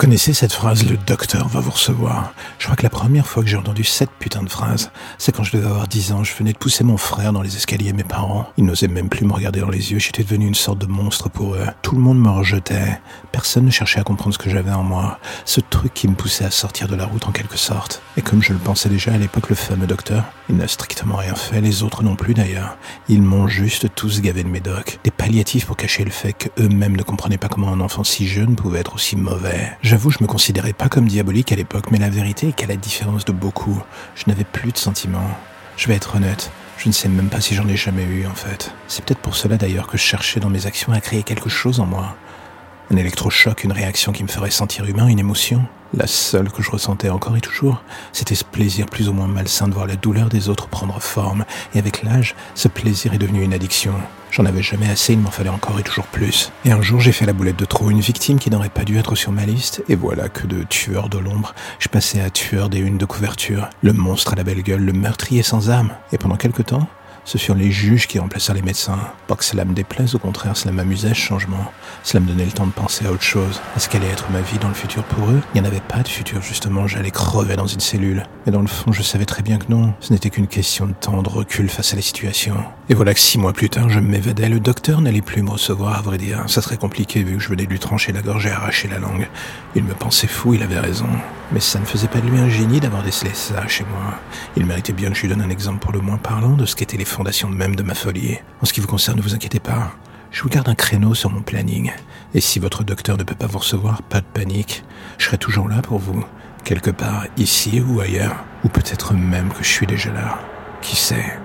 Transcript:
Connaissez cette phrase, le docteur va vous recevoir. Je crois que la première fois que j'ai entendu cette putain de phrase, c'est quand je devais avoir 10 ans, je venais de pousser mon frère dans les escaliers mes parents. Ils n'osaient même plus me regarder dans les yeux, j'étais devenu une sorte de monstre pour eux. Tout le monde me rejetait, personne ne cherchait à comprendre ce que j'avais en moi, ce truc qui me poussait à sortir de la route en quelque sorte. Et comme je le pensais déjà à l'époque, le fameux docteur, il n'a strictement rien fait, les autres non plus d'ailleurs. Ils m'ont juste tous gavé de médocs, des palliatifs pour cacher le fait qu'eux-mêmes ne comprenaient pas comment un enfant si jeune pouvait être aussi mauvais. J'avoue, je me considérais pas comme diabolique à l'époque, mais la vérité est qu'à la différence de beaucoup, je n'avais plus de sentiments. Je vais être honnête, je ne sais même pas si j'en ai jamais eu en fait. C'est peut-être pour cela d'ailleurs que je cherchais dans mes actions à créer quelque chose en moi. Un électrochoc, une réaction qui me ferait sentir humain, une émotion. La seule que je ressentais encore et toujours, c'était ce plaisir plus ou moins malsain de voir la douleur des autres prendre forme. Et avec l'âge, ce plaisir est devenu une addiction. J'en avais jamais assez, il m'en fallait encore et toujours plus. Et un jour, j'ai fait la boulette de trop, une victime qui n'aurait pas dû être sur ma liste, et voilà que de tueur de l'ombre, je passais à tueur des unes de couverture, le monstre à la belle gueule, le meurtrier sans âme. Et pendant quelque temps, ce furent les juges qui remplacèrent les médecins. Pas que cela me déplaise, au contraire, cela m'amusait ce changement. Cela me donnait le temps de penser à autre chose. À ce qu'allait être ma vie dans le futur pour eux? Il n'y en avait pas de futur, justement, j'allais crever dans une cellule. Mais dans le fond, je savais très bien que non. Ce n'était qu'une question de temps, de recul face à la situation. Et voilà que six mois plus tard, je m'évadais. Le docteur n'allait plus me recevoir, à vrai dire. Ça serait compliqué vu que je venais de lui trancher la gorge et arracher la langue. Il me pensait fou, il avait raison. Mais ça ne faisait pas de lui un génie d'avoir décelé ça chez moi. Il méritait bien que je lui donne un exemple pour le moins parlant de ce qu'étaient les fondations même de ma folie. En ce qui vous concerne, ne vous inquiétez pas. Je vous garde un créneau sur mon planning. Et si votre docteur ne peut pas vous recevoir, pas de panique. Je serai toujours là pour vous. Quelque part, ici ou ailleurs. Ou peut-être même que je suis déjà là. Qui sait?